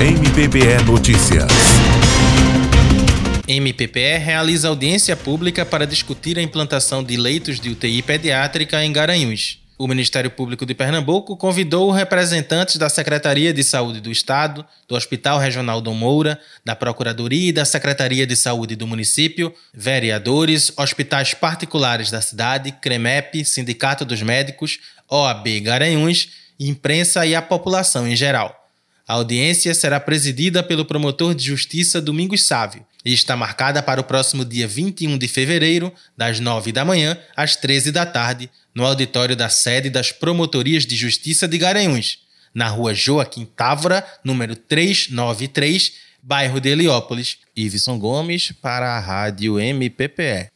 MPPE Notícias. MPPE realiza audiência pública para discutir a implantação de leitos de UTI pediátrica em Garanhuns. O Ministério Público de Pernambuco convidou representantes da Secretaria de Saúde do Estado, do Hospital Regional Dom Moura, da Procuradoria e da Secretaria de Saúde do município, vereadores, hospitais particulares da cidade, CREMEP, Sindicato dos Médicos, OAB Garanhuns, imprensa e a população em geral. A audiência será presidida pelo promotor de justiça Domingos Sávio e está marcada para o próximo dia 21 de fevereiro, das 9 da manhã às 13 da tarde, no auditório da sede das Promotorias de Justiça de Garanhuns, na rua Joaquim Távora, número 393, bairro de Heliópolis. Iveson Gomes para a Rádio MPPE.